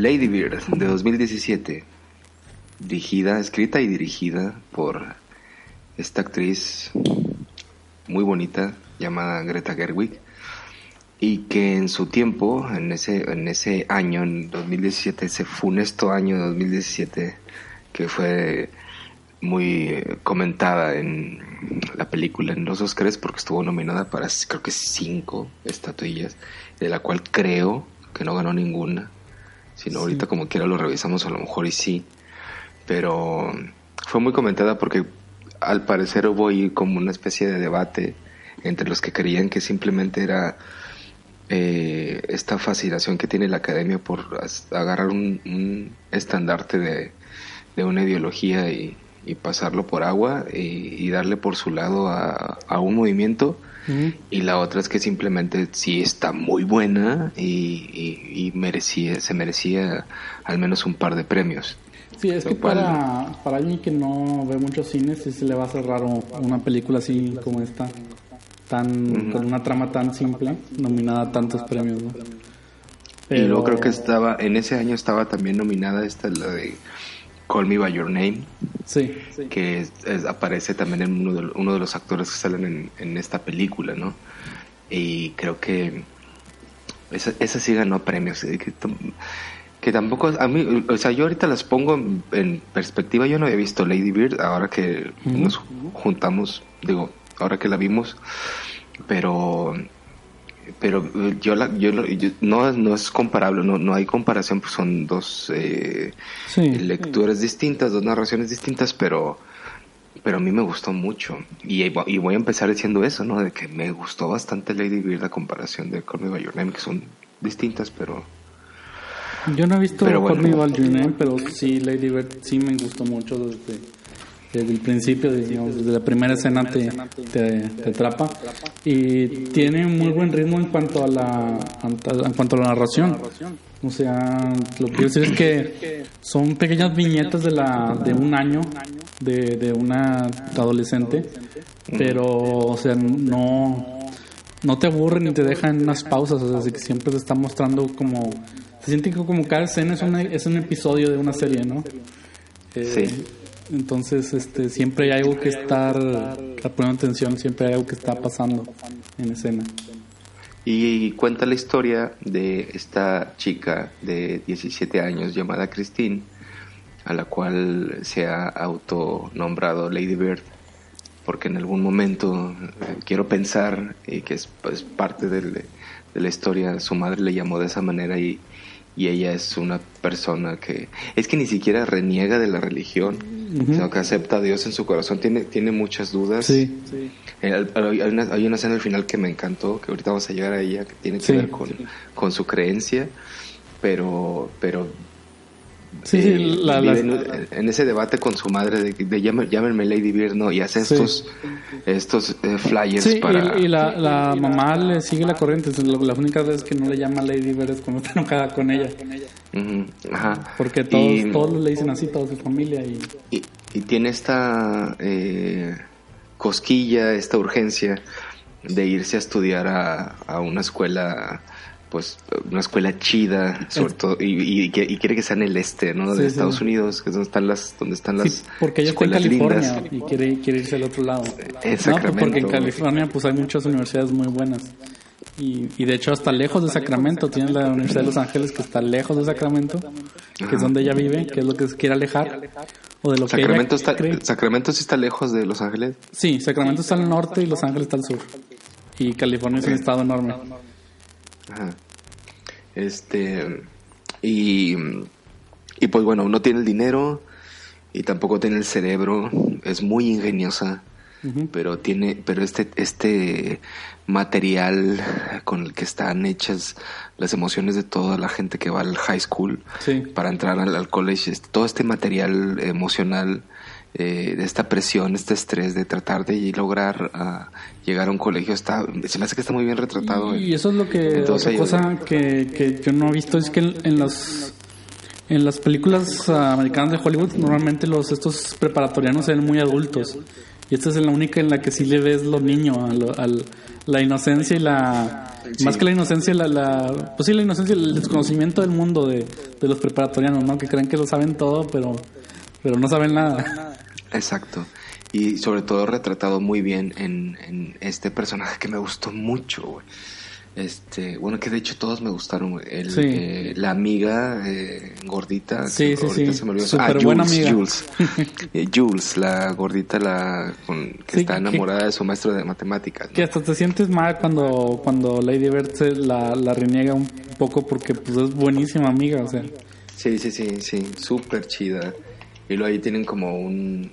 Lady Bird de 2017, dirigida, escrita y dirigida por esta actriz muy bonita llamada Greta Gerwig y que en su tiempo, en ese, en ese año, en 2017, ese funesto año 2017, que fue muy comentada en la película en los Oscars porque estuvo nominada para creo que cinco estatuillas, de la cual creo que no ganó ninguna sino ahorita como quiera lo revisamos a lo mejor y sí, pero fue muy comentada porque al parecer hubo ahí como una especie de debate entre los que creían que simplemente era eh, esta fascinación que tiene la academia por agarrar un, estandarte de, una ideología y, pasarlo por agua y, darle por su lado a un movimiento. Y la otra es que simplemente sí está muy buena y, merecía, se merecía al menos un par de premios. Sí, es que para, para alguien que no ve muchos cines, sí se le va a hacer raro una película así como esta, tan, con una trama tan simple, nominada a tantos premios, Y luego creo que estaba, en ese año estaba también nominada esta, la de Call Me By Your Name. Sí. Que aparece también en uno de, uno de, los actores que salen en, esta película, ¿no? Y creo que esa, esa sí ganó premios. Eh, que, tampoco, a mí, o sea, yo ahorita las pongo en, perspectiva. Yo no había visto Lady Bird ahora que nos juntamos, digo, ahora que la vimos. Pero pero eh, yo, la, yo, no, no es comparable, no, no hay comparación, pues son dos eh, lecturas distintas, dos narraciones distintas, pero, pero a mí me gustó mucho. Y, y, voy a empezar diciendo eso, ¿no? De que me gustó bastante Lady Bird a comparación de Call Me By Your Name, que son distintas, pero... Yo no he visto Call Me By Your Name, pero sí, Lady Bird sí me gustó mucho desde desde el principio, digamos, desde la primera escena te, te, atrapa. y tiene muy buen ritmo en cuanto a la en cuanto a la narración. O sea, lo que quiero decir es que son pequeñas viñetas de la de un año de, de una adolescente, pero o sea, no no te aburren ni te dejan unas pausas, o sea, así que siempre te está mostrando como se siente como cada escena es, es un episodio de una serie, ¿no? sí. Eh, entonces, este, siempre hay algo que estar poniendo atención, siempre hay algo que está pasando en escena. Y cuenta la historia de esta chica de 17 años llamada Christine, a la cual se ha autonombrado Lady Bird, porque en algún momento eh, quiero pensar y que es pues, parte de la historia, su madre le llamó de esa manera y, y ella es una persona que es que ni siquiera reniega de la religión, sino que acepta a Dios en su corazón, tiene, tiene muchas dudas. Sí. Eh, hay, una, hay una escena al final que me encantó, que ahorita vamos a llegar a ella, que tiene que ver con, con su creencia, pero, pero Sí, eh, en, ese debate con su madre de, de llámenme Lady Bird, ¿no? Y hace estos, estos eh, flyers para... Y, y la, mamá le sigue la corriente. La, única vez que no le llama Lady Bird es cuando está enojada con ella. Ajá. Porque todos, todos le dicen así, toda su familia. Y, y, tiene esta eh, cosquilla, esta urgencia de irse a estudiar a, a una escuela pues una escuela chida, sobre todo, y, y, quiere que sea en el este, ¿no? De Estados Unidos, que es donde están las, donde están las porque ella está en California y quiere, quiere irse al otro lado. No, porque en California pues hay muchas universidades muy buenas. Y, y de hecho hasta lejos de Sacramento, tiene la Universidad de Los Ángeles que está lejos de Sacramento, que es donde ella vive, que es lo que se quiere alejar. O de lo Sacramento, está, ¿Sacramento sí está lejos de Los Ángeles? Sí, Sacramento está al norte y Los Ángeles está al sur. Y California es un estado enorme. Ajá. Este, y, y pues bueno, no tiene el dinero y tampoco tiene el cerebro, es muy ingeniosa pero tiene, pero este, este material con el que están hechas las emociones de toda la gente que va al high school para entrar al, al college, todo este material emocional eh, de esta presión, este estrés de tratar de lograr uh, llegar a un colegio, está, se me hace que está muy bien retratado. Y, eso es lo que, otra cosa que, que, yo no he visto es que en, en las en las películas americanas de Hollywood normalmente los estos preparatorianos se ven muy adultos y esta es la única en la que sí le ves lo niño, a, la inocencia y la... Más que la inocencia, la, la, pues sí, la inocencia, el desconocimiento del mundo de, de los preparatorianos, ¿no? Que creen que lo saben todo, pero, pero no saben nada. Exacto. Y sobre todo retratado muy bien en, en este personaje que me gustó mucho, güey. Este, bueno, que de hecho todos me gustaron, El, eh, la amiga eh, gordita. Sí, sí, sí. Se me olvidó. ah, Jules, buena amiga. Jules. Eh, Jules, la gordita la con, que está enamorada de su maestro de matemáticas. Que hasta te sientes mal cuando, cuando Lady Bird se la, la reniega un poco porque pues es buenísima amiga, o sea. Sí, sí, sí, sí, súper chida. Y luego ahí tienen como un,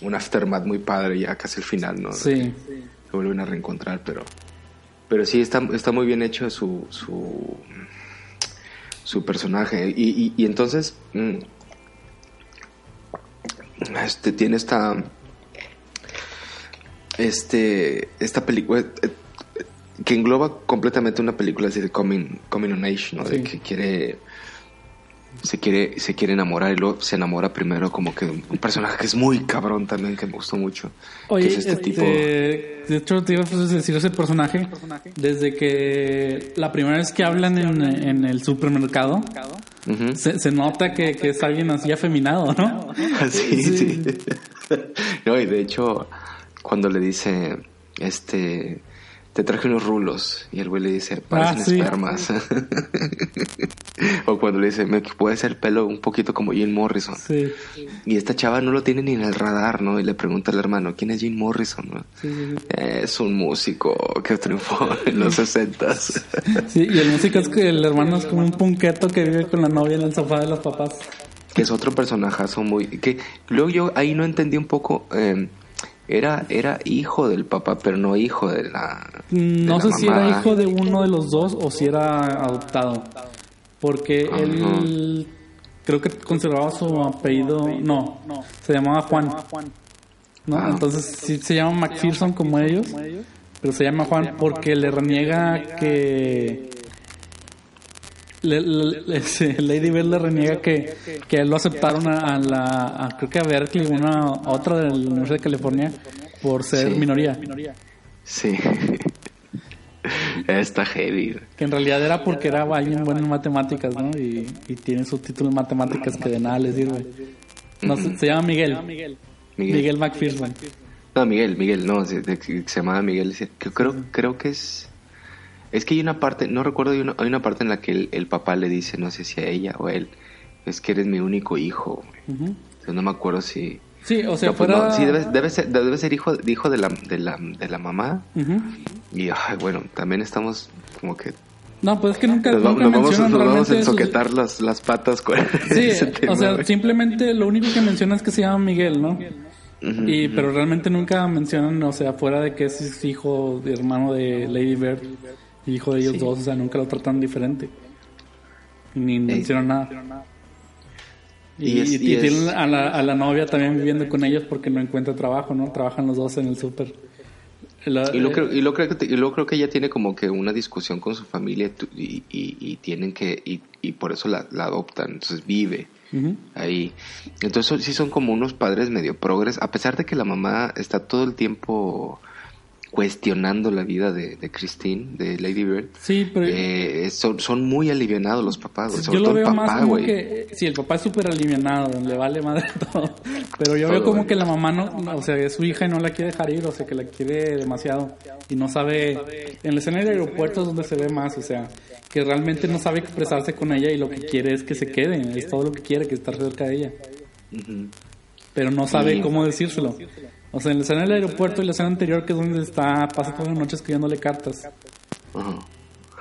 un aftermath muy padre ya casi el final, ¿no? Sí. Se vuelven a reencontrar, pero pero sí está, está muy bien hecho su, su, su personaje. Y, y, entonces, mm, este, tiene esta, este, esta película eh, que engloba completamente una película así de Coming, coming on Age, ¿no? De que quiere se quiere, se quiere enamorar y luego se enamora primero como que un personaje que es muy cabrón también, que me gustó mucho. Oye, este, este, tipo... De hecho, te iba a decir ese personaje desde que la primera vez que hablan en, el supermercado, se, nota que, es alguien así afeminado, ¿no? sí, sí. no, y de hecho, cuando le dice, este te traje unos rulos. Y el güey le dice, parecen ah, espermas. o cuando le dice, me puede ser pelo un poquito como Jim Morrison. Y esta chava no lo tiene ni en el radar, ¿no? Y le pregunta al hermano, ¿quién es Jim Morrison? es un músico que triunfó en los sesentas. sí, y el músico es que el hermano es como un punqueto que vive con la novia en el sofá de los papás. Que es otro personajazo muy... que Luego yo ahí no entendí un poco... Eh, era, era hijo del papá, pero no hijo de la. no sé si era hijo de uno de los dos o si era adoptado. Porque él creo que conservaba su apellido. No, se llamaba Juan. ¿no? Ah. Entonces sí se llama McPherson como ellos, pero se llama Juan porque le reniega que Lady Bird le reniega que, que él lo aceptaron a, la, creo que a Berkeley, una otra de la Universidad de California, por ser minoría. Sí. Está heavy. Que en realidad era porque era alguien bueno en matemáticas, ¿no? Y, tiene su título en matemáticas que de nada le sirve. No, se, llama Miguel. Miguel. Miguel McPherson. No, Miguel, Miguel, no, se, se llamaba Miguel. Creo, creo que es es que hay una parte, no recuerdo, hay una, hay una parte en la que el, papá le dice, no sé si a ella o a él, es que eres mi único hijo. no me acuerdo si... Sí, o sea, pues sí, debe, ser, debe ser hijo, hijo de, la, de, la, de la mamá. Y bueno, también estamos como que no, pues es que nunca, nos, nunca nos vamos, a ensoquetar las, las patas con Sí, o sea, simplemente lo único que menciona es que se llama Miguel, ¿no? y, Pero realmente nunca mencionan, o sea, fuera de que es hijo, de hermano de Lady Bird hijo de ellos dos, o sea, nunca lo tratan diferente. Ni mencionan nada. Y, tienen a la, a la, novia también viviendo con ellos porque no encuentra trabajo, ¿no? Trabajan los dos en el súper. y, lo creo, y, lo creo que, y lo creo que ella tiene como que una discusión con su familia y, y tienen que, y, por eso la, la adoptan, entonces vive ahí. Entonces sí son como unos padres medio progres, a pesar de que la mamá está todo el tiempo cuestionando la vida de, de Christine, de Lady Bird. Sí, pero... Eh, son, son muy alivianados los papás, Yo lo veo más como que... Sí, el papá es súper alivianado, le vale madre todo. Pero yo veo como que la mamá no... O sea, es su hija y no la quiere dejar ir, o sea, que la quiere demasiado. Y no sabe... En la escena del aeropuerto es donde se ve más, o sea, que realmente no sabe expresarse con ella y lo que quiere es que se quede. Es todo lo que quiere, que estar cerca de ella. Pero no sabe cómo decírselo. O sea, en la escena del aeropuerto y la escena anterior, que es donde está, pasa toda la noche escribiéndole cartas. Ajá.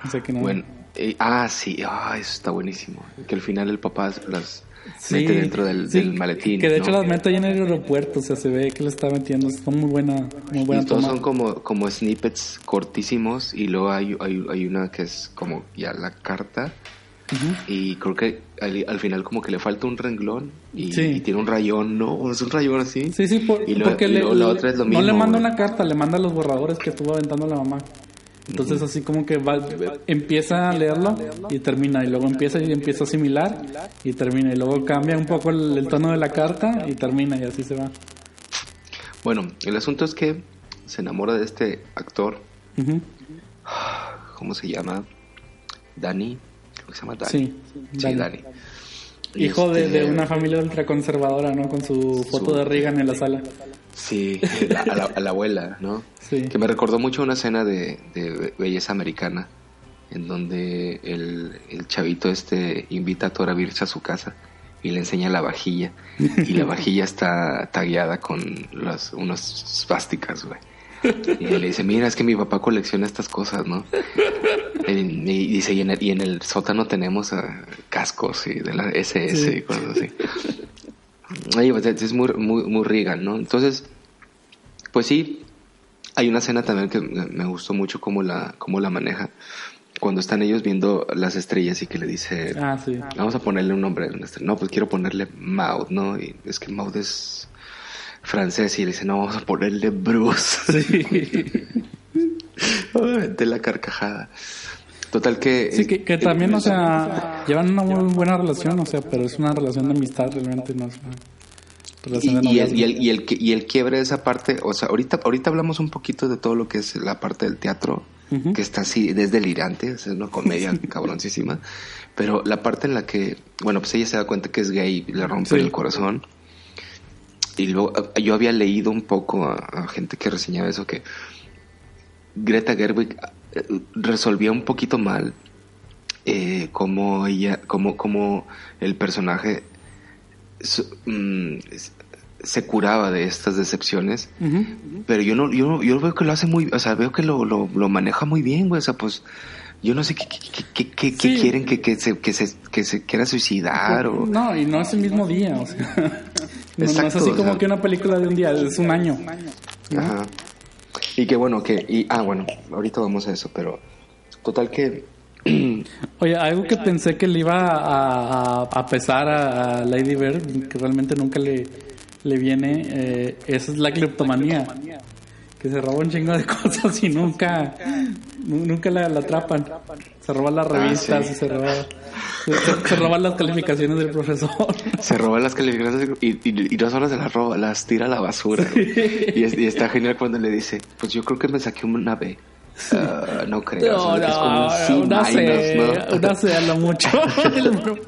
O sea que no. Bueno, eh, ah, sí, ah, eso está buenísimo. Que al final el papá las, mete dentro del, maletín. Que de hecho las mete ahí en el aeropuerto, o sea, se ve que le está metiendo. Son muy buena, muy buena y todos son como, como snippets cortísimos y luego hay, hay, hay una que es como ya la carta. Y creo que al, final como que le falta un renglón y, tiene un rayón, ¿no? Es un rayón así. Sí, sí, y porque la otra es lo mismo. No le manda una carta, le manda los borradores que estuvo aventando la mamá. Entonces así como que va, empieza a leerlo y termina y luego empieza y empieza a asimilar y termina y luego cambia un poco el, tono de la carta y termina y así se va. Bueno, el asunto es que se enamora de este actor. ¿Cómo se llama? Dani. Creo que se llama Dani. Sí, sí Dani. Hijo de, de, este, una familia ultraconservadora, ¿no? Con su foto de Reagan en la sala. Sí, a la, abuela, ¿no? Sí. Que me recordó mucho una escena de, belleza americana, en donde el, chavito este invita a Tora Birch a su casa y le enseña la vajilla. Y la vajilla está tagueada con las, unas svásticas, güey. Y le dice, mira, es que mi papá colecciona estas cosas, ¿no? Y dice, y en el, y en el sótano tenemos uh, cascos y de la SS y cosas así. Pues, es muy, muy, muy Reagan, ¿no? Entonces, pues sí, hay una escena también que me gustó mucho cómo la, cómo la maneja. Cuando están ellos viendo las estrellas y que le dice, ah, sí. vamos a ponerle un nombre. No, pues quiero ponerle Maud, ¿no? Y es que Maud es francés y le dice, no, vamos a ponerle Bruce. Sí. de la carcajada. Total que... Sí, que, también, o sea, llevan una muy buena relación, o sea, pero es una relación de amistad realmente, no y, el, y, el, y, el, y el quiebre de esa parte, o sea, ahorita, ahorita hablamos un poquito de todo lo que es la parte del teatro, que está así, es delirante, es una comedia cabroncísima, pero la parte en la que, bueno, pues ella se da cuenta que es gay y le rompe el corazón, y luego yo había leído un poco a gente que reseñaba eso, que Greta Gerwig resolvía un poquito mal eh, como ella, como, como el personaje mm, se curaba de estas decepciones, pero yo no, yo, yo veo que lo hace muy, o sea, veo que lo, lo, maneja muy bien, güey, o sea, pues yo no sé qué, qué, qué, qué, quieren que, que, se, que, se, que se quiera suicidar o... No, y no es el mismo día, o sea, no, es así como que una película de un día, es un año. Ajá. Y que bueno, que, y, ah, bueno, ahorita vamos a eso, pero total que... Oye, algo que pensé que le iba a, a, pesar a, Lady Bird, que realmente nunca le, le viene, eh, esa es la cleptomanía. Que se roba un chingo de cosas y nunca, nunca la, atrapan. Se roban las ah, revistas y se roba se, roban las calificaciones del profesor. Se roban las calificaciones y, y, no solo se las roba, las tira a la basura. Y, está genial cuando le dice, pues yo creo que me saqué una B. Uh, no creo. No, no, es como un una C, ¿no? Una C a lo mucho.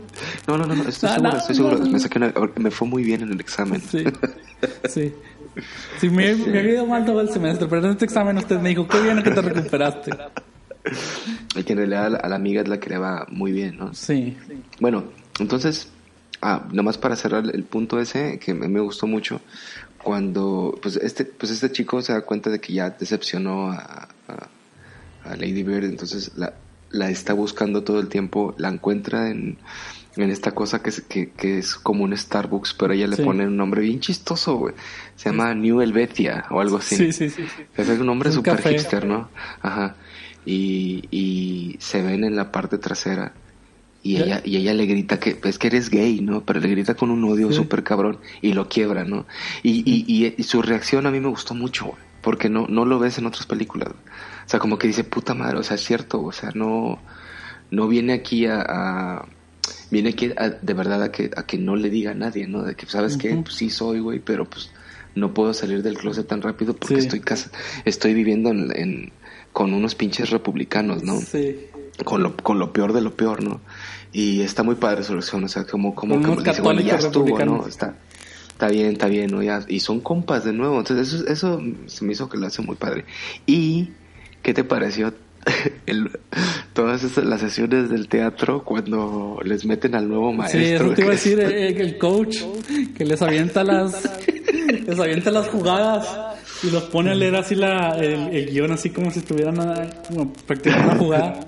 no, no, no, estoy seguro, estoy seguro. Me, saqué una, me fue muy bien en el examen. Sí, sí. Sí, me, me ido mal todo el semestre, pero en este examen usted me dijo, qué bien que te recuperaste. Y que en realidad a la, amiga es la que le va muy bien, ¿no? Sí. Bueno, entonces, ah, nomás para cerrar el punto ese, que me, gustó mucho, cuando pues este, pues este chico se da cuenta de que ya decepcionó a, a, Lady Bird, entonces la, la está buscando todo el tiempo, la encuentra en, en esta cosa que es, que, que es como un Starbucks, pero ella le pone un nombre bien chistoso, güey. Se llama New Helvetia o algo así. Sí, sí, sí. Es un nombre súper hipster, ¿no? Ajá y, y se ven en la parte trasera y ella, y ella le grita que es que eres gay, ¿no? Pero le grita con un odio súper cabrón y lo quiebra, ¿no? Y, y, y, su reacción a mí me gustó mucho, porque no, no lo ves en otras películas. O sea, como que dice, puta madre, o sea, es cierto, o sea, no, no viene aquí a, viene aquí de verdad a que, a que no le diga a nadie, ¿no? De que, ¿sabes qué? Pues sí soy, güey, pero pues no puedo salir del closet tan rápido porque estoy casa, estoy viviendo en, con unos pinches republicanos, ¿no? Sí. Con lo, con lo peor de lo peor, ¿no? Y está muy padre su reacción, o sea, como, como, como dice, bueno, ya estuvo, ¿no? Está, está bien, está bien, ¿no? Ya, y son compas de nuevo, entonces eso, eso se me hizo que lo hace muy padre. ¿Y qué te pareció el, todas esas, las sesiones del teatro cuando les meten al nuevo maestro. Sí, eso te iba a decir eh, el coach que les avienta las les avienta las jugadas y los pone a leer así la, el, guion así como si estuvieran ah, practicando una jugada.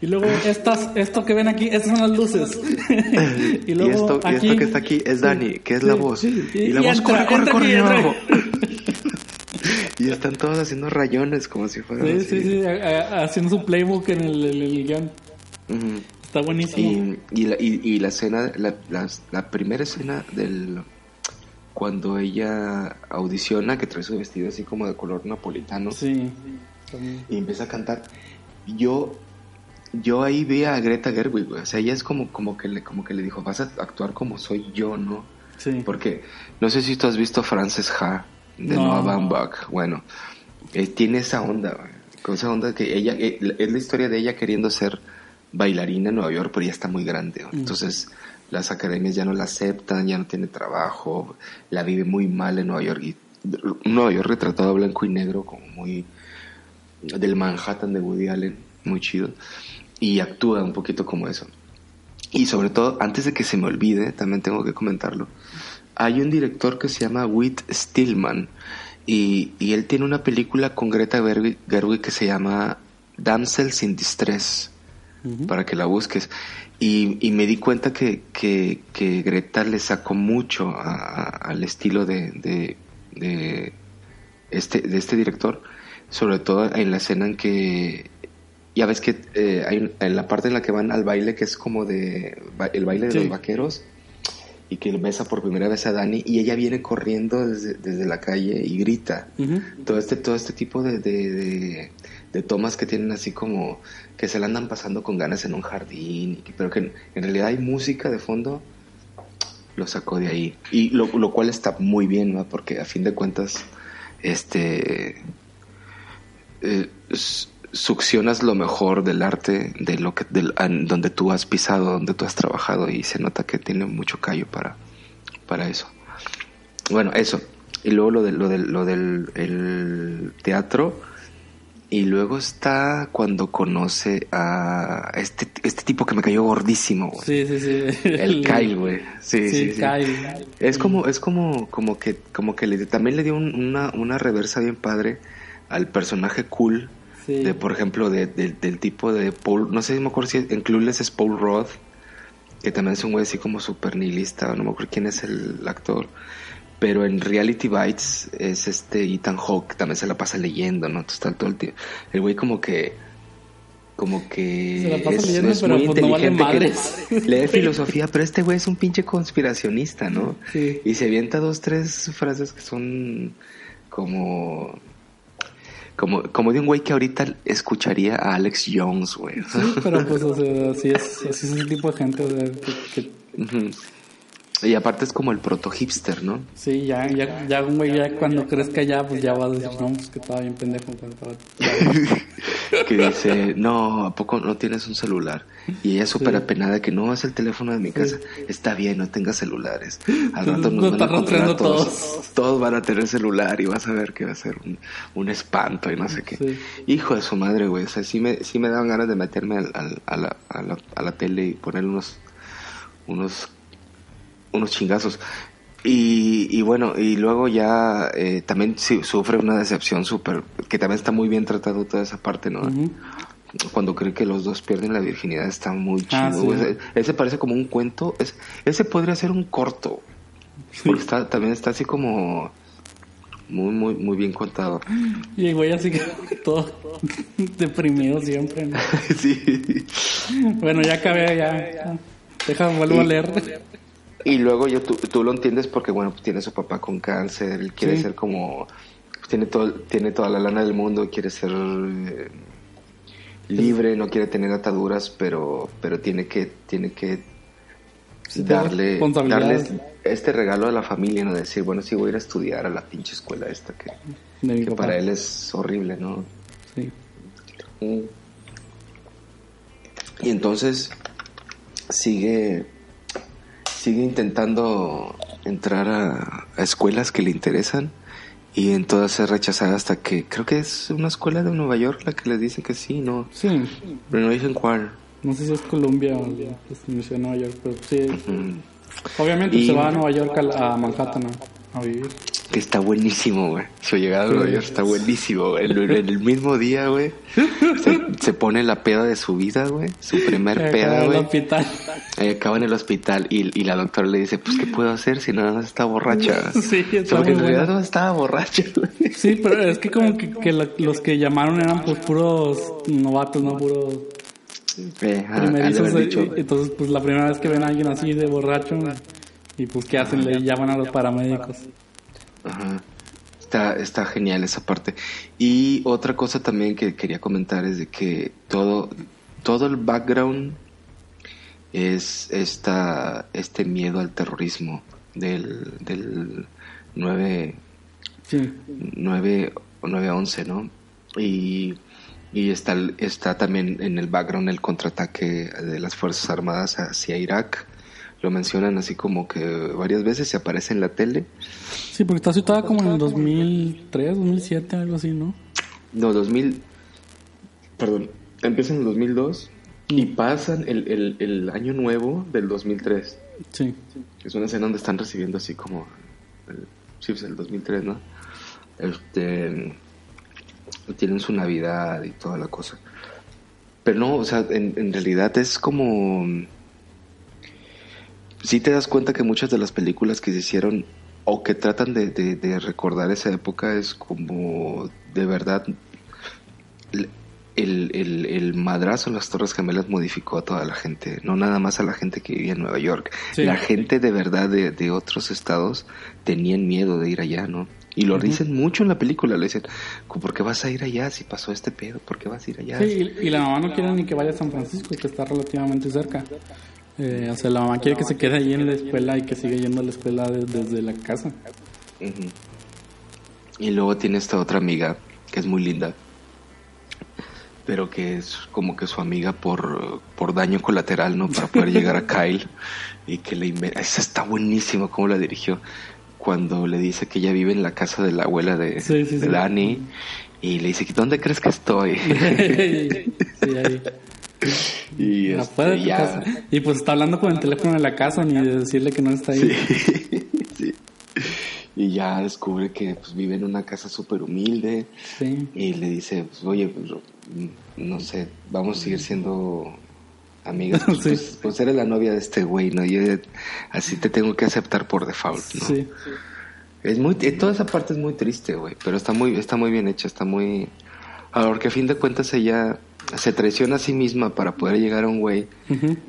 Y luego estas, esto que ven aquí, estas son las luces. y, luego esto, y esto que está aquí es Dani, que es la voz. Y, la voz corre, corre, corre. Y están todos haciendo rayones como si fueran. Sí, sí, sí, haciendo su playbook en el, el, guion. Está buenísimo. Y, la, y, la escena, la, la, primera escena del. Cuando ella audiciona, que trae su vestido así como de color napolitano. Sí. Y empieza a cantar. Yo yo ahí vi a Greta Gerwig, O sea, ella es como, como, que le, como que le dijo, vas a actuar como soy yo, ¿no? Sí. Porque no sé si tú has visto Frances Ha de Noah Baumbach. Bueno, eh, tiene esa onda, con esa onda que ella, eh, es la historia de ella queriendo ser bailarina en Nueva York, pero ya está muy grande. Mm. Entonces, las academias ya no la aceptan, ya no tiene trabajo, la vive muy mal en Nueva York. Y Nueva York retratado blanco y negro, como muy del Manhattan de Woody Allen, muy chido. Y actúa un poquito como eso. Y sobre todo, antes de que se me olvide, también tengo que comentarlo. Hay un director que se llama Whit Stillman y, y él tiene una película con Greta Gerwig, que se llama Damsels in Distress, para que la busques. Y, y me di cuenta que, que, que, Greta le sacó mucho al estilo de, de, de, este, de este director, sobre todo en la escena en que ya ves que eh, hay en la parte en la que van al baile que es como de el baile de los vaqueros y que besa por primera vez a Dani y ella viene corriendo desde, la calle y grita. Todo este todo este tipo de, de, tomas que tienen así como que se la andan pasando con ganas en un jardín, pero que en, realidad hay música de fondo, lo sacó de ahí. Y lo, lo cual está muy bien, ¿no? Porque a fin de cuentas, este... Eh, succionas lo mejor del arte de lo que del, donde tú has pisado donde tú has trabajado y se nota que tiene mucho callo para para eso bueno eso y luego lo de, lo del lo del el teatro y luego está cuando conoce a este, este tipo que me cayó gordísimo, Sí, sí, sí. El Kyle, güey. Sí, sí, sí, Kyle. Es como, es como, como que, como que le, también le dio una, una reversa bien padre al personaje cool de, por ejemplo, de, del tipo de Paul, no sé si me acuerdo si en Clueless es Paul Roth, que también es un güey así como super nihilista, no me acuerdo quién es el actor, pero en Reality Bites es este Ethan Hawke, también se la pasa leyendo, ¿no? Entonces está todo el tiempo. El güey como que como que es, muy pues, inteligente lee filosofía, pero este güey es un pinche conspiracionista, ¿no? Y se avienta dos, tres frases que son como como, como de un güey que ahorita escucharía a Alex Jones, güey. Sí, pero pues, o sea, así es, así es el tipo de gente, que... Y aparte es como el proto hipster, ¿no? Sí, ya, ya, ya un güey ya cuando crezca ya, pues ya va a decir, no, pues que estaba bien pendejo cuando estaba... que dice, no, ¿a poco no tienes un celular? Y ella súper apenada que no, es el teléfono de mi casa. Está bien, no tengas celulares. Al rato nos van a todos. todos. Todos van a tener celular y vas a ver que va a ser un, un espanto y no sé qué. Hijo de su madre, güey. O sea, sí me, sí me daban ganas de meterme al, a, la, a, la, a la tele y poner unos, unos, unos chingazos. Y, y, bueno, y luego ya eh, también sufre una decepción súper, que también está muy bien tratado toda esa parte, ¿no? Cuando cree que los dos pierden la virginidad está muy ah, chido. ese, parece como un cuento, es, ese podría ser un corto, porque está, también está así como muy, muy, muy bien contado. Y el güey así que todo deprimido siempre, ¿no? sí. Bueno, ya acabé, ya. Deja, vuelvo a leer. Y luego yo, tú, tú, lo entiendes porque, bueno, pues tiene su papá con cáncer, él quiere ser como, pues tiene, todo, tiene toda la lana del mundo, quiere ser eh, libre, no quiere tener ataduras, pero, pero tiene que, tiene que darle, darle este regalo a la familia, ¿no? Decir, bueno, sí voy a ir a estudiar a la pinche escuela esta que, que para él es horrible, ¿no? Sí. Y entonces sigue sigue intentando entrar a, escuelas que le interesan y en todas es rechazada hasta que creo que es una escuela de Nueva York la que le dicen que sí, ¿no? Sí. Pero no dicen cuál. No sé si es Columbia o es Nueva York, pero sí. Obviamente se va a Nueva York, a, Manhattan. A vivir. Que está buenísimo, güey. Su llegada a Nueva York está buenísimo, güey. En, el mismo día, güey, se, pone la peda de su vida, güey. Su primer peda, güey. hospital. acaba en el hospital y, y, la doctora le dice, pues, ¿qué puedo hacer si nada más está borracha? Sí, está Porque en realidad no estaba borracha, güey. Sí, pero es que como que, que los que llamaron eran, pues, puros novatos, ¿no? Puros... Eh, entonces, pues, la primera vez que ven a alguien así de borracho... Y pues, ¿qué hacen? Le llaman a los paramédicos. Ajá. Está, está genial esa parte. Y otra cosa también que quería comentar es de que todo, todo el background es esta, este miedo al terrorismo del, del 9, sí. 9, 9-11, ¿no? Y, y está, está también en el background el contraataque de las Fuerzas Armadas hacia Irak lo mencionan así como que varias veces se aparece en la tele. Sí, porque está situada como en el 2003, 2007, algo así, ¿no? No, 2000, perdón, empieza en el 2002 y pasan el, el, año nuevo del 2003. Sí. Es una escena donde están recibiendo así como, el, sí, pues el 2003, ¿no? Este, tienen su Navidad y toda la cosa. Pero no, o sea, en, en realidad es como sí te das cuenta que muchas de las películas que se hicieron o que tratan de, recordar esa época es como de verdad el, el, madrazo en las Torres Gemelas modificó a toda la gente, no nada más a la gente que vivía en Nueva York. La gente de verdad de, otros estados tenían miedo de ir allá, ¿no? Y lo dicen mucho en la película, le dicen, ¿por qué vas a ir allá si pasó este pedo? ¿Por qué vas a ir allá? Sí, y, la mamá no quiere ni que vaya a San Francisco, que está relativamente cerca. Eh, o sea, la mamá quiere que se quede ahí en la escuela y que siga yendo a la escuela desde la casa. Y luego tiene esta otra amiga que es muy linda, pero que es como que su amiga por, por daño colateral, ¿no? Para poder llegar a Kyle y que le Esa está buenísimo cómo la dirigió. Cuando le dice que ella vive en la casa de la abuela de, de Dani y le dice, ¿dónde crees que estoy? sí, ahí. Y, este, y pues está hablando con el teléfono de la casa ni de decirle que no está ahí. Y ya descubre que pues, vive en una casa súper humilde. Y le dice, pues, oye, pues, no sé, vamos a seguir siendo amigas. Pues, pues, pues, eres la novia de este güey, ¿no? Yo así te tengo que aceptar por default, ¿no? Es muy, toda esa parte es muy triste, güey, pero está muy, está muy bien hecha, está muy... Porque a fin de cuentas ella se traiciona a sí misma para poder llegar a un güey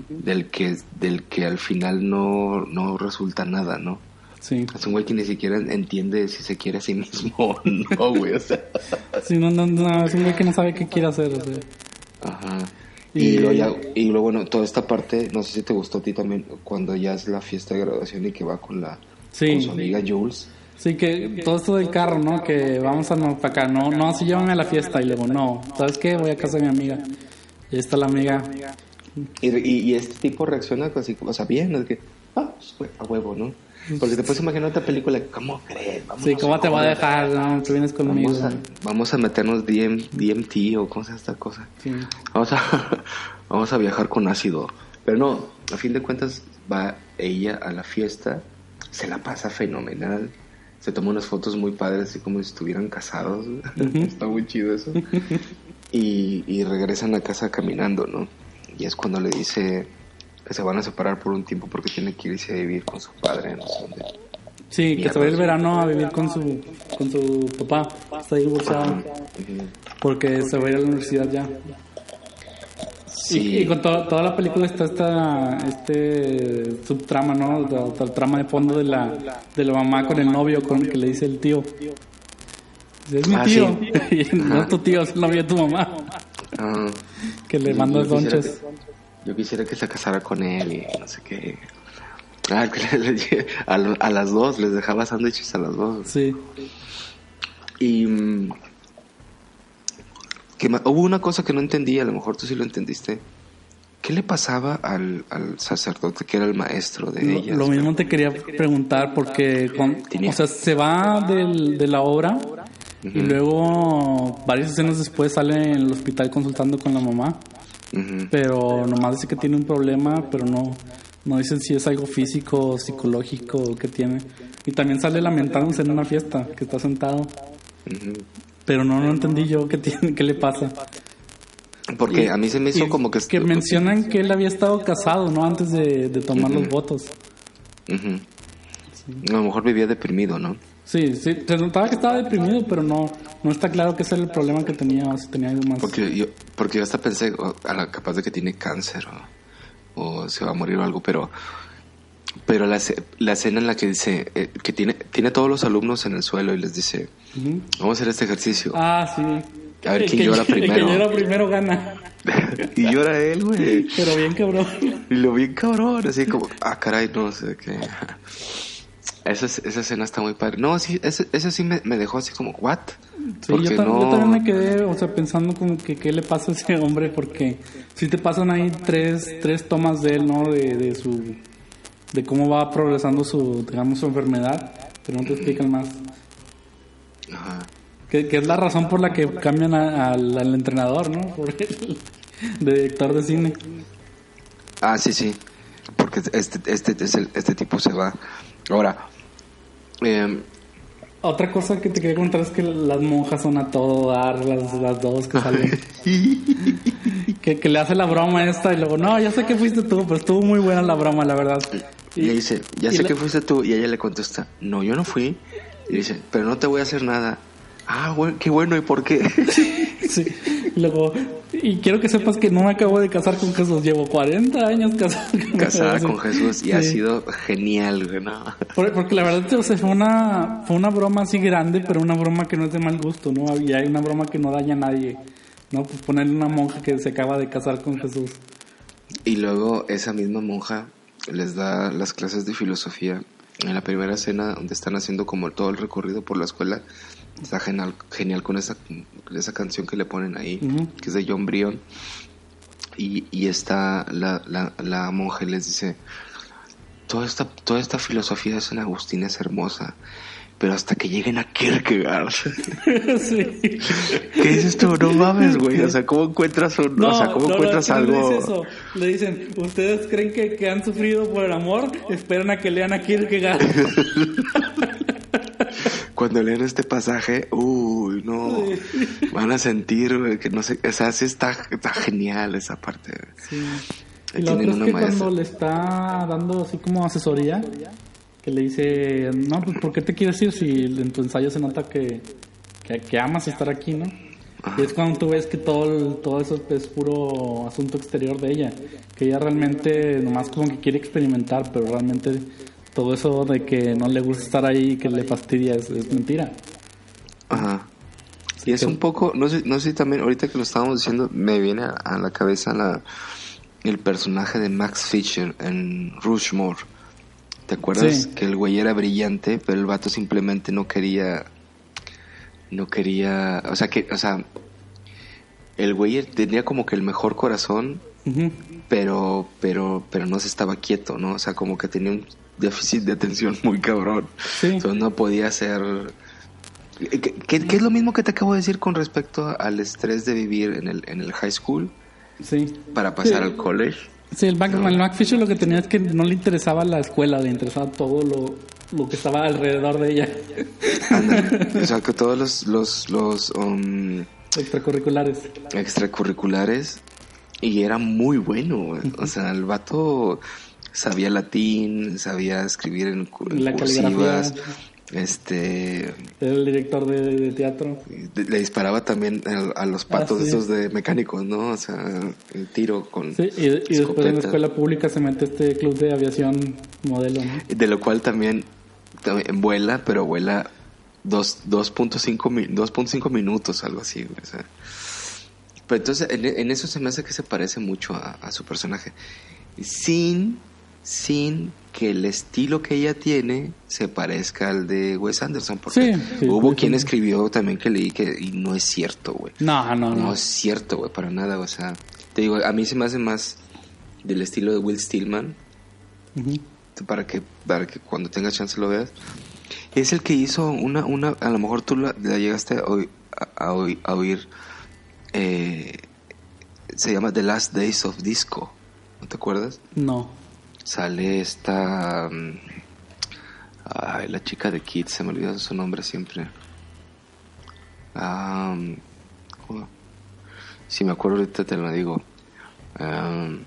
del que del que al final no, no resulta nada, ¿no? Sí. Es un güey que ni siquiera entiende si se quiere a sí mismo o no, güey, o sea. Sí, no, no, no, es un güey que no sabe qué quiere hacer, o sea. Ajá. Y, luego, ya, y luego, bueno, toda esta parte, no sé si te gustó a ti también, cuando ya es la fiesta de graduación y que va con la con su amiga Jules. Sí, que todo esto del carro, ¿no? Que vamos a no, para acá, no, no, sí llévame a la fiesta. Y luego, no, ¿sabes qué? Voy a casa de mi amiga. Y está la amiga. Y, y, este tipo reacciona así, o sea, bien, es que, ah, pues, a huevo, ¿no? Porque te puedes imaginar otra película, ¿cómo crees? sí, ¿cómo te va a dejar? No, tú vienes conmigo. Vamos a, vamos a meternos DM, DMT o cómo se llama esta cosa. Sí. Vamos a, vamos a viajar con ácido. Pero no, a fin de cuentas va ella a la fiesta, se la pasa fenomenal se tomó unas fotos muy padres, así como si estuvieran casados. Está muy chido eso. Y, y regresan a casa caminando, ¿no? Y es cuando le dice que se van a separar por un tiempo porque tiene que irse a vivir con su padre, no sé dónde. Sí, que se va el verano a vivir con su, con su papá. Está divorciado. Porque se va a ir a la universidad ya. Y, con toda la película está esta, este subtrama, ¿no? El trama de fondo de la, de la mamá con el novio con que le dice el tío. Es mi ah, tío. no tu tío, es el novio de tu mamá. Ah. que le manda donches. Yo quisiera que se casara con él y no sé qué. Ah, a, a, las dos, les dejaba sándwiches a las dos. Sí. Y mm, hubo una cosa que no entendí, a lo mejor tú sí lo entendiste. ¿Qué le pasaba al, sacerdote que era el maestro de ella? Lo mismo te quería preguntar porque o sea, se va de la obra y luego varias escenas después sale en el hospital consultando con la mamá. Pero nomás dice que tiene un problema, pero no, no dicen si es algo físico psicológico o qué tiene. Y también sale lamentándose en una fiesta, que está sentado. Pero no, no entendí yo qué, tiene, qué le pasa. Porque a mí se me hizo como que... Que mencionan que él había estado casado, ¿no? Antes de, tomar los votos. A lo mejor vivía deprimido, ¿no? Sí, sí, se notaba que estaba deprimido, pero no, no está claro que ese era el problema que tenía o si tenía algo más. Porque yo, porque yo hasta pensé, a la, capaz de que tiene cáncer o, se va a morir o algo, pero pero la, la escena en la que dice eh, que tiene tiene todos los alumnos en el suelo y les dice, vamos a hacer este ejercicio. Ah, sí. A ver quién llora primero. El que llora primero gana. y llora él, güey. Pero bien cabrón. Y lo bien cabrón, así como, ah, caray, no sé qué. Esa, esa escena está muy padre. No, sí, ese, ese sí me, me, dejó así como, ¿what? Sí, yo, también me quedé, o sea, pensando como que qué le pasa a ese hombre, porque si te pasan ahí tres, tres tomas de él, ¿no? De, de su, de cómo va progresando su, digamos, su enfermedad, pero no te explican más. Ajá. Que, que es la razón por la que cambian al, al entrenador, ¿no? Por el, de director de cine. Ah, sí, sí. Porque este, este, este, este tipo se va. Ahora, eh, otra cosa que te quería contar es que las monjas son a todo dar, las, las dos que salen. que, que, le hace la broma esta y luego, no, ya sé que fuiste tú, pero estuvo muy buena la broma, la verdad. Y, ella dice, ya sé que fuiste tú, y ella le contesta, no, yo no fui. Y dice, pero no te voy a hacer nada. Ah, bueno, qué bueno, ¿y por qué? sí. Luego, y quiero que sepas que no me acabo de casar con Jesús, llevo 40 años casada con Casada con Jesús y ha sido genial, güey, no. Porque la verdad, o sea, fue una, fue una broma así grande, pero una broma que no es de mal gusto, ¿no? Y hay una broma que no daña a nadie, ¿no? Pues ponerle una monja que se acaba de casar con Jesús. Y luego esa misma monja les da las clases de filosofía. En la primera escena donde están haciendo como todo el recorrido por la escuela Está genial, genial con esa, esa canción que le ponen ahí, que es de John Brion. Y, y está la, la, la monja y les dice, toda esta, toda esta filosofía de San Agustín es hermosa, pero hasta que lleguen a Kierkegaard. sí. ¿Qué dices tú? No mames, güey. O sea, ¿cómo encuentras, un, o sea, ¿cómo encuentras algo? Le dicen, ¿ustedes creen que, que, han sufrido por el amor? Esperan a que lean a Kierkegaard. cuando leen este pasaje, uy, no, van a sentir que no sé, o sea, sí está, está genial esa parte. Sí. Y lo otro es que cuando le está dando así como asesoría, que le dice, no, pues ¿por qué te quieres ir si en tu ensayo se nota que, que, amas estar aquí, ¿no? Y es cuando tú ves que todo, todo eso es puro asunto exterior de ella, que ella realmente nomás como que quiere experimentar, pero realmente todo eso de que no le gusta estar ahí y que le fastidia es, mentira. Ajá. Y es un poco, no sé, no sé si también, ahorita que lo estábamos diciendo, me viene a, la cabeza la, el personaje de Max Fisher en Rushmore. ¿Te acuerdas? Que el güey era brillante, pero el vato simplemente no quería, no quería, o sea que, o sea, el güey tenía como que el mejor corazón, pero, pero, pero no se estaba quieto, ¿no? O sea, como que tenía un déficit de atención muy cabrón. Entonces no podía ser... ¿Qué, es lo mismo que te acabo de decir con respecto al estrés de vivir en el, en el high school? Sí. Para pasar al college. Sí, el, Mac, Fisher lo que tenía es que no le interesaba la escuela, le interesaba todo lo, lo que estaba alrededor de ella. o sea, que todos los... los, los um, extracurriculares. Extracurriculares. Y era muy bueno, O sea, el vato sabía latín, sabía escribir en, la cursivas, este era el director de, teatro. le disparaba también a, los patos ah, esos de mecánicos no o sea el tiro con sí, y, después en la escuela pública se mete este club de aviación modelo ¿no? de lo cual también, también vuela pero vuela 2.5 minutos algo así o sea. Pero entonces en, eso se me hace que se parece mucho a, a su personaje. Sin sin que el estilo que ella tiene se parezca al de Wes Anderson. Porque hubo quien escribió también que leí que y no es cierto, güey. No, no, no. No es cierto, güey, para nada. O sea, te digo, a mí se me hace más del estilo de Will Stillman. Para que, para que cuando tengas chance lo veas. Es el que hizo una, una a lo mejor tú la, llegaste a, a, oír, eh, se llama The Last Days of Disco, ¿no te acuerdas? No sale esta... Mm, Ay, la chica de Kid, se me olvidó su nombre siempre. Um, si me acuerdo ahorita te lo digo. Um,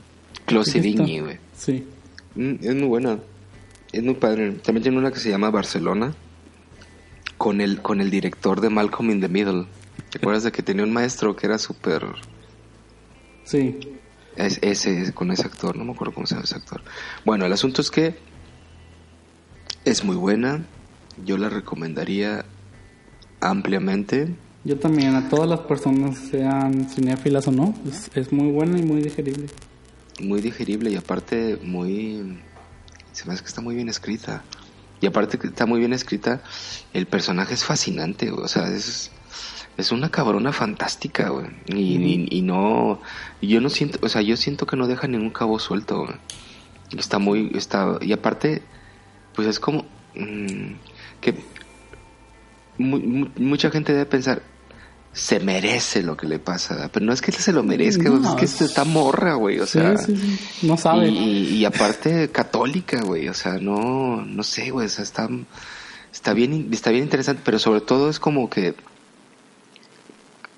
güey. Sí. Mm, es muy buena. Es muy padre. También tiene una que se llama Barcelona. Con el, con el director de Malcolm in the Middle. ¿Te acuerdas de que tenía un maestro que era súper... Sí. Es, ese, con ese actor, no me acuerdo cómo se llama ese actor. Bueno, el asunto es que es muy buena. Yo la recomendaría ampliamente. Yo también, a todas las personas, sean cinéfilas o no, es, muy buena y muy digerible. Muy digerible y aparte muy... Se me hace que está muy bien escrita. Y aparte que está muy bien escrita, el personaje es fascinante, o sea, es, es una cabrona fantástica, güey. Y, y, no, yo no siento, o sea, yo siento que no deja ningún cabo suelto, Está muy, está, y aparte, pues es como, mm, que mucha gente debe pensar, se merece lo que le pasa, pero no es que se lo merezca, es que está morra, güey, o sea, no sabe. Y, aparte católica, güey, o sea, no, no sé, güey, o sea, está, está bien, está bien interesante, pero sobre todo es como que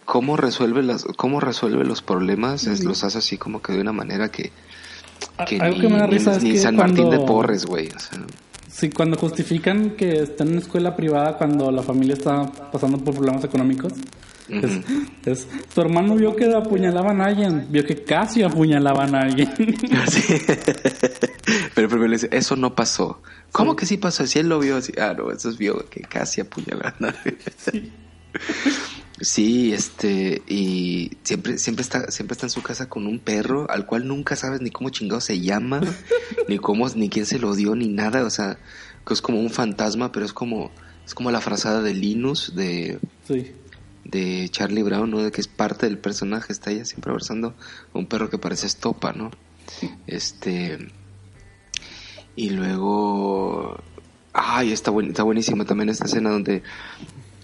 cómo resuelve las, cómo resuelve los problemas, es, los hace así como que de una manera que, que ni, San Martín de Porres, güey, o sea. Sí, cuando justifican que está en una escuela privada cuando la familia está pasando por problemas económicos. es, tu hermano vio que apuñalaban a alguien, vio que casi apuñalaban a alguien. pero primero le dice, eso no pasó. ¿Cómo que sí pasó? Si él lo vio así, ah, no, eso es vio que casi apuñalaban a alguien. Sí. Sí, este, y siempre, siempre está, siempre está en su casa con un perro al cual nunca sabes ni cómo chingado se llama, ni cómo, ni quién se lo dio, ni nada, o sea, que es como un fantasma, pero es como, es como la frazada de Linus de, de Charlie Brown, ¿no? De que es parte del personaje, está ella siempre abrazando a un perro que parece estopa, ¿no? Este, y luego, ay, está, buen, está buenísima también esta escena donde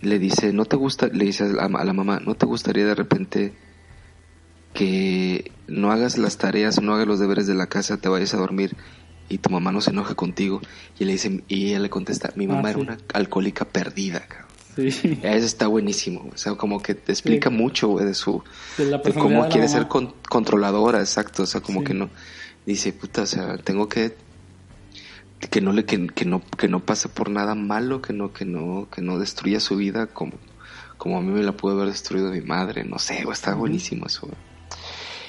le dice, no te gusta, le dice a, la mamá, no te gustaría de repente que no hagas las tareas, no hagas los deberes de la casa, te vayas a dormir y tu mamá no se enoje contigo. Y le dice, y ella le contesta, mi mamá ah, era una alcohólica perdida, Sí. Eso está buenísimo, o sea, como que te explica mucho, de su, de, cómo quiere ser controladora, exacto, o sea, como que no, dice, puta, o sea, tengo que que no le que, no que no pase por nada malo que no que no que no destruya su vida como como a mí me la pudo haber destruido mi madre no sé está buenísimo eso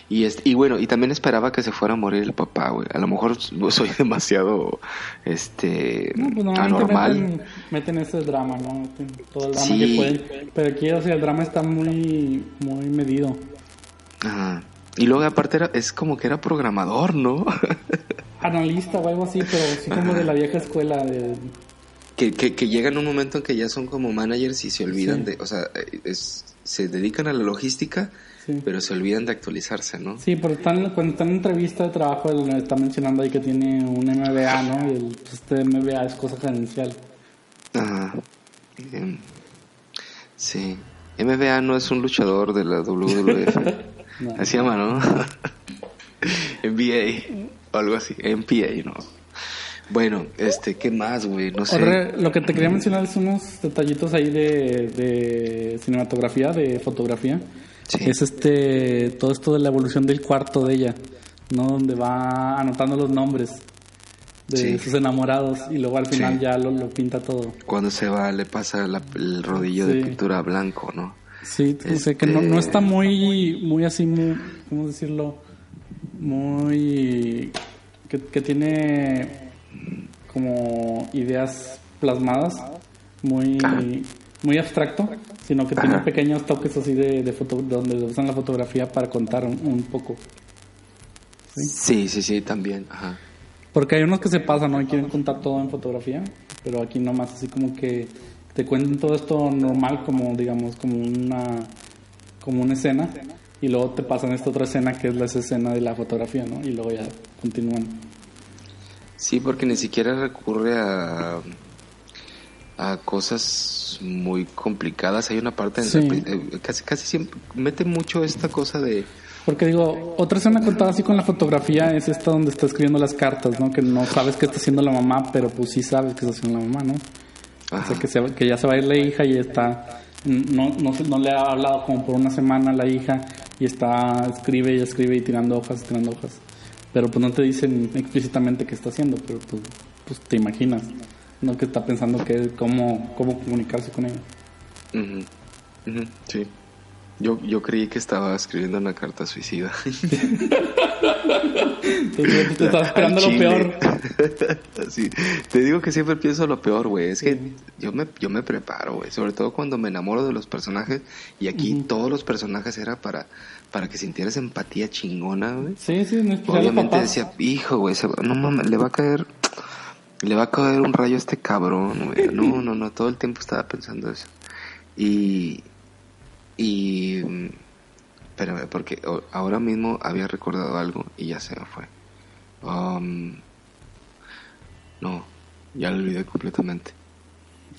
y este, y bueno y también esperaba que se fuera a morir el papá güey. A lo mejor soy demasiado este pues anormal. meten, ese drama no todo el drama que pueden. Pero aquí o sea el drama está muy muy medido. Ajá. Y luego aparte era, es como que era programador, ¿no? Analista o algo así, pero sí como de la vieja escuela. De... Que, que, que llegan un momento en que ya son como managers y se olvidan de, o sea, es, se dedican a la logística, pero se olvidan de actualizarse, ¿no? Sí, pero están, cuando están en entrevista de trabajo, está mencionando ahí que tiene un MBA, ¿no? Y el, pues, este MBA es cosa gerencial. Ajá. Sí. MBA no es un luchador de la WWF. Así se llama, ¿no? NBA o algo así, MPA, ¿no? Bueno, este, ¿qué más, güey? No sé. lo que te quería mencionar es unos detallitos ahí de, de cinematografía, de fotografía. Es este, todo esto de la evolución del cuarto de ella, ¿no? Donde va anotando los nombres de sus enamorados y luego al final ya lo, lo, pinta todo. Cuando se va le pasa el rodillo de pintura blanco, ¿no? Sí, sé que no, no, está este, muy, muy así, muy, ¿cómo decirlo? Muy... que, que tiene como ideas plasmadas, muy, muy abstracto, sino que tiene pequeños toques así de, de foto, donde usan la fotografía para contar un, poco. ¿Sí? ¿Sí? sí, también. Ajá. Porque hay unos que se pasan, ¿no? Y quieren contar todo en fotografía, pero aquí nomás así como que te cuentan todo esto normal como digamos como una como una escena y luego te pasan esta otra escena que es la escena de la fotografía no y luego ya continúan sí porque ni siquiera recurre a a cosas muy complicadas. Hay una parte en eh, casi casi siempre mete mucho esta cosa de porque digo, otra escena contada así con la fotografía es esta donde está escribiendo las cartas, ¿no? Que no sabes qué está haciendo la mamá, pero pues sí sabes qué está haciendo la mamá, ¿no? O sea, que, que ya se va a ir la hija y está... No, no, no le ha hablado como por una semana a la hija y está... Escribe y escribe y tirando hojas, tirando hojas. Pero pues no te dicen explícitamente qué está haciendo, pero pues, pues te imaginas, ¿no? Que está pensando que cómo, cómo comunicarse con ella. Sí. Yo, yo creí que estaba escribiendo una carta suicida. te estaba esperando lo peor. sí. Te digo que siempre pienso lo peor, güey. Es que yo me, yo me preparo, güey. Sobre todo cuando me enamoro de los personajes. Y aquí todos los personajes era para, para que sintieras empatía chingona, güey. Sí, sí, no Obviamente decía, hijo, güey, no mames, le va a caer... Le va a caer un rayo a este cabrón, güey. No, no, no, todo el tiempo estaba pensando eso. Y, y. Espérame, porque ahora mismo había recordado algo y ya se me fue. Um, no, ya lo olvidé completamente.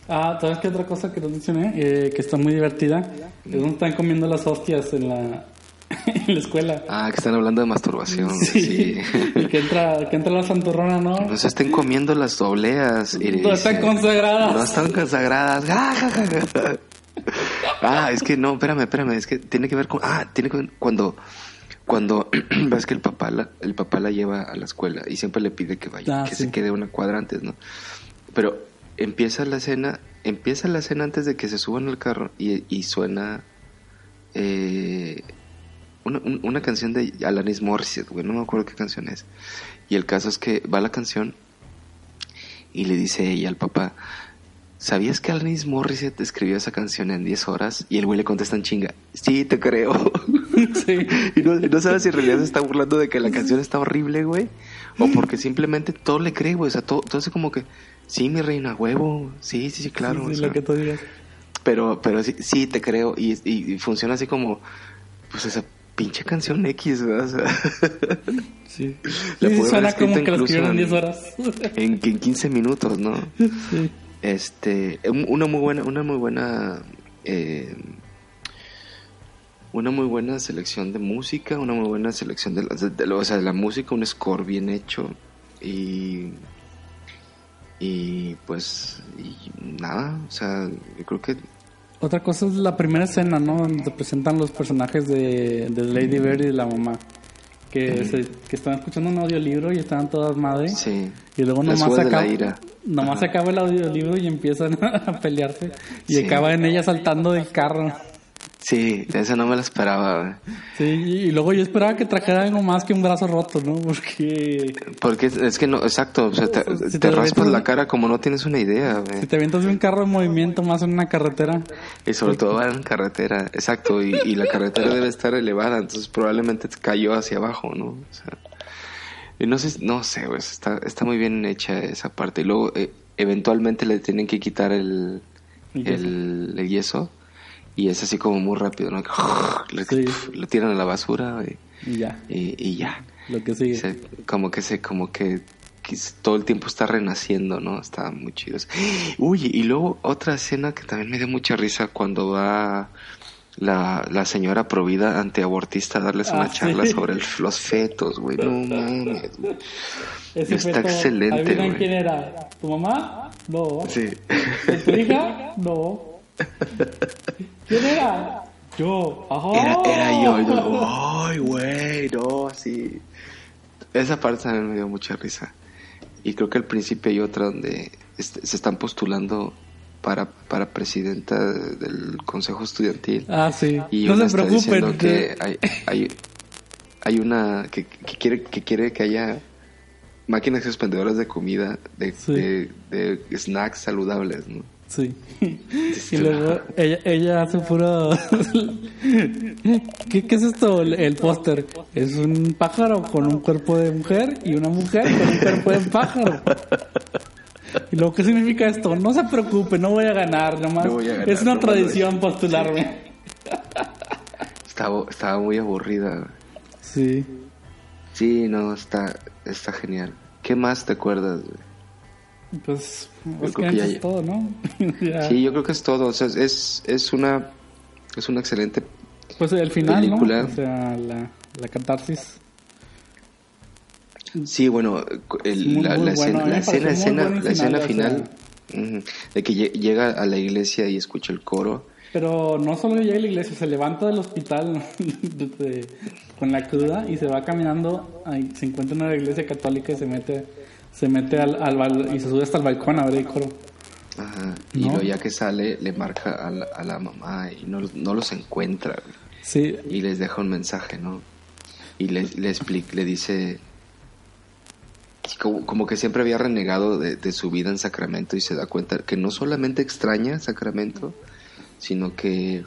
Ah, ¿sabes qué otra cosa que nos mencioné? Eh, que está muy divertida. Es donde están comiendo las hostias en la, en la escuela. Ah, que están hablando de masturbación. Sí. y que entra, que entra la santurrona, ¿no? No se estén comiendo las dobleas. no están consagradas. No están consagradas. ah, es que no, espérame, espérame, es que tiene que ver con, ah, tiene que ver cuando, cuando ves que el papá la, el papá la lleva a la escuela y siempre le pide que vaya, ah, que se quede una cuadra antes, ¿no? Pero empieza la escena, empieza la escena antes de que se suban al carro y, y suena eh, una, una, canción de Alanis Morissette, güey, no me acuerdo qué canción es. Y el caso es que va la canción y le dice ella al papá, ¿sabías que Alanis Morissette escribió esa canción en 10 horas? Y el güey le contesta en chinga, sí, te creo. Sí. y no, sabes si en realidad se está burlando de que la canción está horrible, güey. O porque simplemente todo le cree, güey. O sea, todo, todo es como que, sí, mi reina, huevo. Sí, sí, sí, claro. Sí, lo que tú digas. Pero, pero sí, sí, te creo. Y, y, funciona así como, pues esa pinche canción X, ¿verdad? O sea, sí. sí suena como que la escribieron en 10 horas. En, en 15 minutos, ¿no? Sí este una muy buena una muy buena eh, una muy buena selección de música una muy buena selección de, de, o sea, de la música un score bien hecho y y pues y nada o sea yo creo que otra cosa es la primera escena no donde presentan los personajes de, de Lady Bird y de la mamá que, se, que estaban escuchando un audiolibro y estaban todas madres. Sí. Y luego nomás, acaba, nomás acaba el audiolibro y empiezan a pelearse. Y acaba en ella saltando del carro. Sí, eso no me lo esperaba. Sí, y luego yo esperaba que trajera algo más que un brazo roto, ¿no? Porque... Porque es que no, exacto, o sea, te, te, raspas la cara como no tienes una idea. Si te avientas de un carro en movimiento más en una carretera. Y sobre todo en carretera, exacto, y, y, la carretera debe estar elevada, entonces probablemente te cayó hacia abajo, ¿no? O sea, y no sé, no sé, pues está, está muy bien hecha esa parte. Y luego, eh, eventualmente le tienen que quitar el, el, el yeso y es así como muy rápido, ¿no? Lo tiran a la basura y, ya. Y, ya. Lo que sigue. como que se, como que, todo el tiempo está renaciendo, ¿no? Está muy chido. Uy, y luego otra escena que también me dio mucha risa cuando va la, la señora provida antiabortista a darles una ah, charla sobre los fetos, güey. No mames. Está excelente, güey. quién era? ¿Tu mamá? No. Sí. ¿Tu hija? No. ¿Quién era? Yo. Era, era yo. ay, güey, no, así. Esa parte también me dio mucha risa. Y creo que al principio hay otra donde se están postulando para, para presidenta del consejo estudiantil. Ah, sí. Y no se preocupen. Que hay, hay, hay una que, que, quiere, que quiere que haya máquinas expendedoras de comida, de, de, de snacks saludables, ¿no? Sí. Y luego ella, ella hace puro... ¿Qué, ¿Qué, es esto? El, póster. Es un pájaro con un cuerpo de mujer y una mujer con un cuerpo de pájaro. ¿Y luego qué significa esto? No se preocupe, no voy a ganar, nomás. es una tradición postularme. Estaba, estaba muy aburrida. Sí. Sí, no, está, está genial. ¿Qué más te acuerdas? Pues, es todo, ¿no? Sí, yo creo que es todo. O sea, es, es una es una excelente pues el final, ¿no? O sea, la, la catarsis. Sí, bueno, la, escena, la escena, la escena final de que llega a la iglesia y escucha el coro. Pero no solo llega a la iglesia, se levanta del hospital con la cruda y se va caminando, se encuentra en la iglesia católica y se mete se mete al, al y se sube hasta el balcón a ver el coro. Ajá. Y luego ya que sale le marca a la, a la mamá y no, no los encuentra. Sí. Y les deja un mensaje, ¿no? Y le, le, explica, le dice como, que siempre había renegado de, su vida en Sacramento y se da cuenta que no solamente extraña Sacramento, sino que,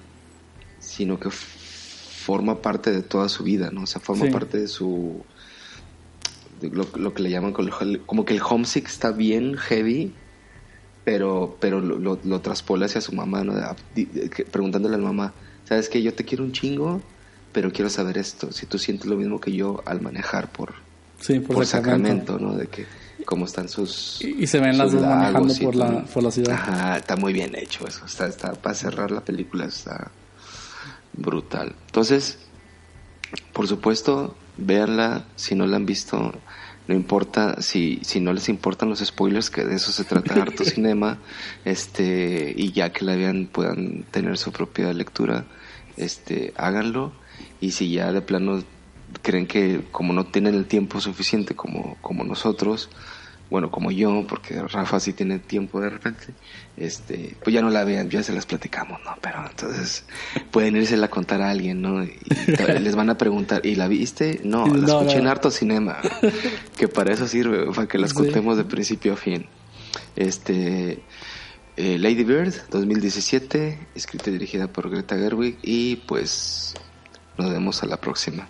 sino que forma parte de toda su vida, ¿no? O sea, forma parte de su... lo, que le llaman como que el homesick está bien heavy, pero, pero lo, lo, traspola hacia su mamá, ¿no? Preguntándole a la mamá, ¿sabes qué? Yo te quiero un chingo, pero quiero saber esto, si tú sientes lo mismo que yo al manejar por, Sí, por, Sacramento. ¿no? De que cómo están sus. Y, se ven las dos manejando por la, por la ciudad. Ajá, está muy bien hecho eso. Está, está, para cerrar la película está brutal. Entonces, por supuesto, véanla. Si no la han visto, no importa. Si, si no les importan los spoilers, que de eso se trata harto cinema. Este, y ya que la vean, puedan tener su propia lectura. Este, háganlo. Y si ya de plano creen que como no tienen el tiempo suficiente como, como nosotros, bueno, como yo, porque Rafa sí tiene tiempo de repente, este, pues ya no la vean, ya se las platicamos, ¿no? Pero entonces pueden irse a contar a alguien, ¿no? Y, les van a preguntar, ¿y la viste? No, la escuché en harto cinema, que para eso sirve, para que las contemos de principio a fin. Este, eh, Lady Bird, 2017, escrita y dirigida por Greta Gerwig, y pues nos vemos a la próxima.